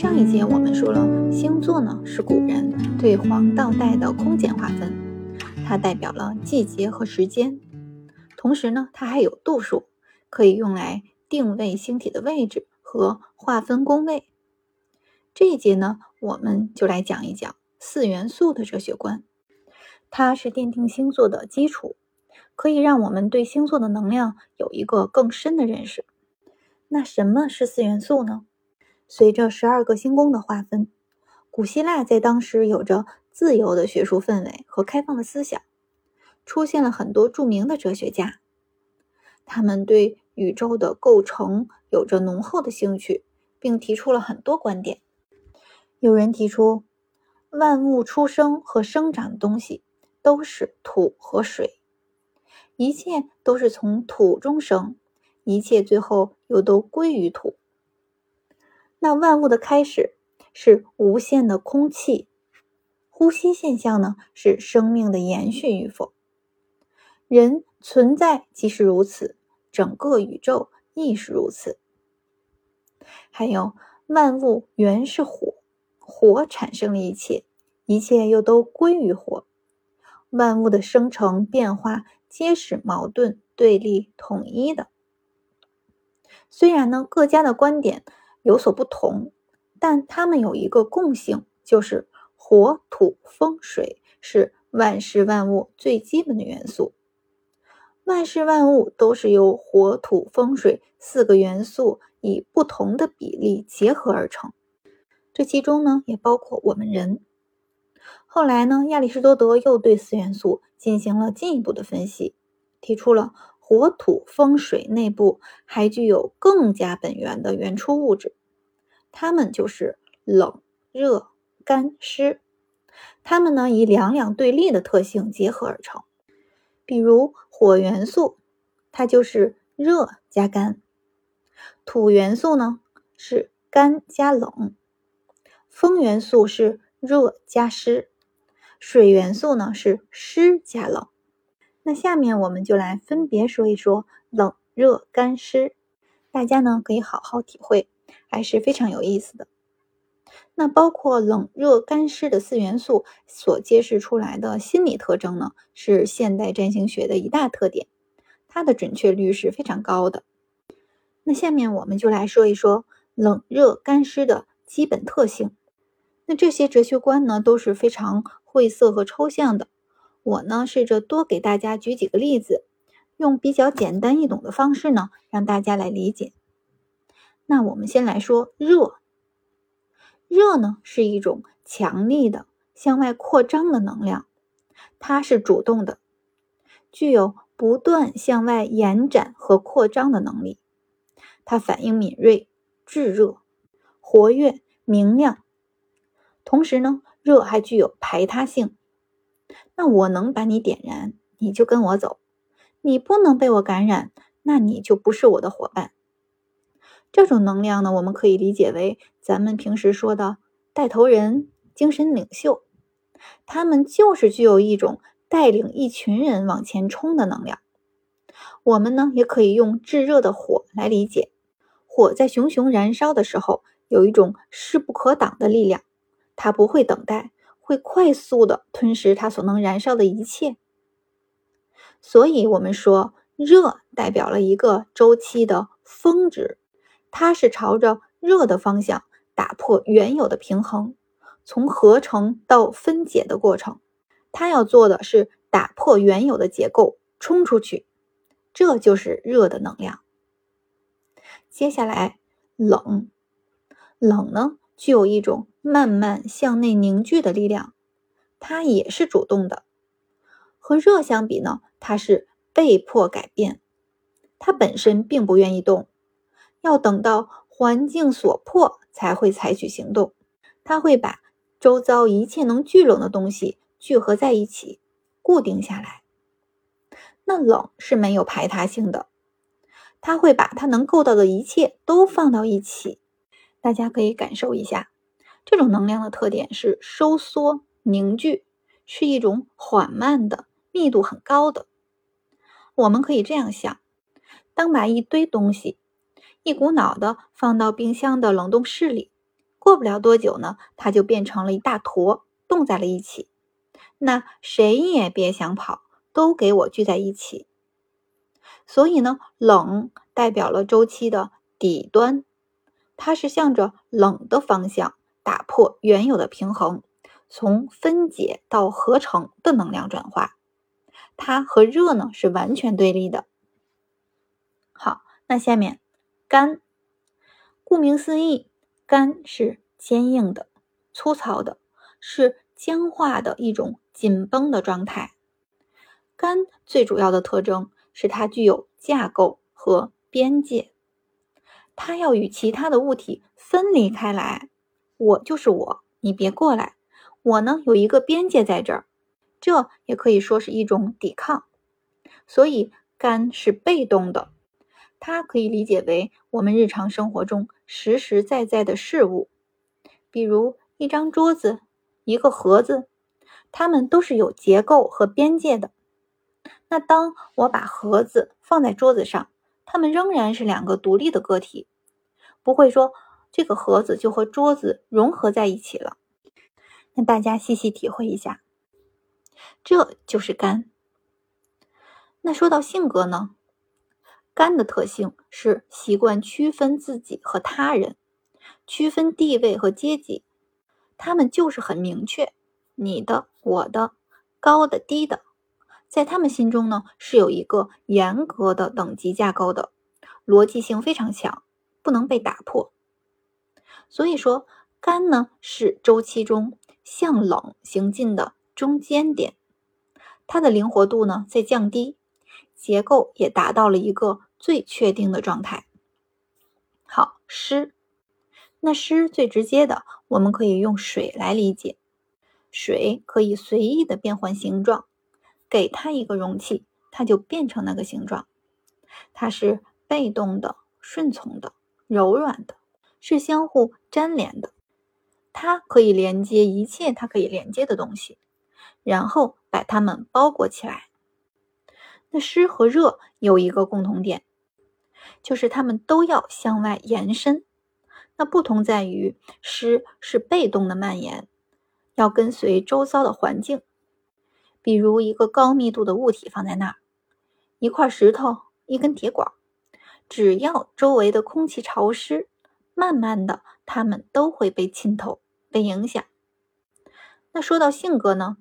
上一节我们说了，星座呢是古人对黄道带的空间划分，它代表了季节和时间，同时呢它还有度数，可以用来定位星体的位置和划分宫位。这一节呢，我们就来讲一讲四元素的哲学观，它是奠定星座的基础，可以让我们对星座的能量有一个更深的认识。那什么是四元素呢？随着十二个星宫的划分，古希腊在当时有着自由的学术氛围和开放的思想，出现了很多著名的哲学家。他们对宇宙的构成有着浓厚的兴趣，并提出了很多观点。有人提出，万物出生和生长的东西都是土和水，一切都是从土中生，一切最后又都归于土。那万物的开始是无限的空气，呼吸现象呢是生命的延续与否？人存在即是如此，整个宇宙亦是如此。还有万物原是火，火产生了一切，一切又都归于火。万物的生成变化皆是矛盾、对立、统一的。虽然呢各家的观点。有所不同，但它们有一个共性，就是火、土、风、水是万事万物最基本的元素。万事万物都是由火、土、风、水四个元素以不同的比例结合而成，这其中呢也包括我们人。后来呢，亚里士多德又对四元素进行了进一步的分析，提出了。火土风水内部还具有更加本源的原初物质，它们就是冷、热、干、湿。它们呢以两两对立的特性结合而成。比如火元素，它就是热加干；土元素呢是干加冷；风元素是热加湿；水元素呢是湿加冷。那下面我们就来分别说一说冷、热、干、湿，大家呢可以好好体会，还是非常有意思的。那包括冷、热、干、湿的四元素所揭示出来的心理特征呢，是现代占星学的一大特点，它的准确率是非常高的。那下面我们就来说一说冷、热、干、湿的基本特性。那这些哲学观呢都是非常晦涩和抽象的。我呢，试着多给大家举几个例子，用比较简单易懂的方式呢，让大家来理解。那我们先来说热。热呢是一种强力的向外扩张的能量，它是主动的，具有不断向外延展和扩张的能力。它反应敏锐、炙热、活跃、明亮，同时呢，热还具有排他性。那我能把你点燃，你就跟我走；你不能被我感染，那你就不是我的伙伴。这种能量呢，我们可以理解为咱们平时说的带头人、精神领袖，他们就是具有一种带领一群人往前冲的能量。我们呢，也可以用炙热的火来理解，火在熊熊燃烧的时候，有一种势不可挡的力量，它不会等待。会快速的吞噬它所能燃烧的一切，所以我们说热代表了一个周期的峰值，它是朝着热的方向打破原有的平衡，从合成到分解的过程，它要做的是打破原有的结构，冲出去，这就是热的能量。接下来冷，冷呢？具有一种慢慢向内凝聚的力量，它也是主动的。和热相比呢，它是被迫改变，它本身并不愿意动，要等到环境所迫才会采取行动。它会把周遭一切能聚拢的东西聚合在一起，固定下来。那冷是没有排他性的，它会把它能够到的一切都放到一起。大家可以感受一下，这种能量的特点是收缩凝聚，是一种缓慢的、密度很高的。我们可以这样想：当把一堆东西一股脑的放到冰箱的冷冻室里，过不了多久呢，它就变成了一大坨，冻在了一起。那谁也别想跑，都给我聚在一起。所以呢，冷代表了周期的底端，它是向着冷的方向打破原有的平衡，从分解到合成的能量转化。它和热呢是完全对立的。好，那下面干，顾名思义，干是坚硬的、粗糙的，是僵化的一种紧绷的状态。干最主要的特征是它具有架构和边界，它要与其他的物体分离开来。我就是我，你别过来。我呢有一个边界在这儿。这也可以说是一种抵抗，所以肝是被动的，它可以理解为我们日常生活中实实在在的事物，比如一张桌子、一个盒子，它们都是有结构和边界的。那当我把盒子放在桌子上，它们仍然是两个独立的个体，不会说这个盒子就和桌子融合在一起了。那大家细细体会一下。这就是肝。那说到性格呢，肝的特性是习惯区分自己和他人，区分地位和阶级，他们就是很明确，你的、我的、高的、低的，在他们心中呢是有一个严格的等级架构的，逻辑性非常强，不能被打破。所以说，肝呢是周期中向冷行进的中间点。它的灵活度呢在降低，结构也达到了一个最确定的状态。好，湿，那湿最直接的，我们可以用水来理解。水可以随意的变换形状，给它一个容器，它就变成那个形状。它是被动的、顺从的、柔软的，是相互粘连的。它可以连接一切它可以连接的东西。然后把它们包裹起来。那湿和热有一个共同点，就是它们都要向外延伸。那不同在于，湿是被动的蔓延，要跟随周遭的环境。比如一个高密度的物体放在那儿，一块石头、一根铁管，只要周围的空气潮湿，慢慢的它们都会被浸透、被影响。那说到性格呢？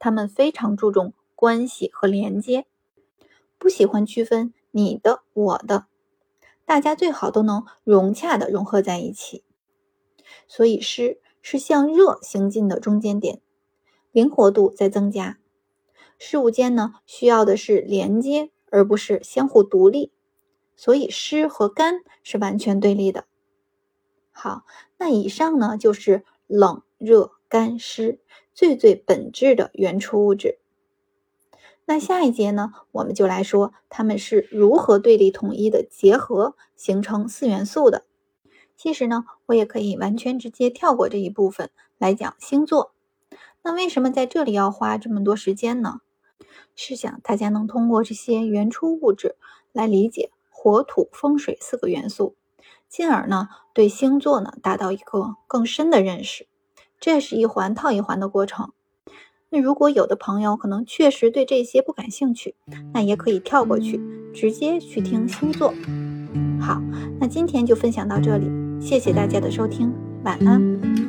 他们非常注重关系和连接，不喜欢区分你的、我的，大家最好都能融洽的融合在一起。所以湿是向热行进的中间点，灵活度在增加。事物间呢需要的是连接，而不是相互独立。所以湿和干是完全对立的。好，那以上呢就是冷热干湿。最最本质的原初物质。那下一节呢，我们就来说它们是如何对立统一的结合形成四元素的。其实呢，我也可以完全直接跳过这一部分来讲星座。那为什么在这里要花这么多时间呢？是想大家能通过这些原初物质来理解火土风水四个元素，进而呢对星座呢达到一个更深的认识。这是一环套一环的过程。那如果有的朋友可能确实对这些不感兴趣，那也可以跳过去，直接去听星座。好，那今天就分享到这里，谢谢大家的收听，晚安。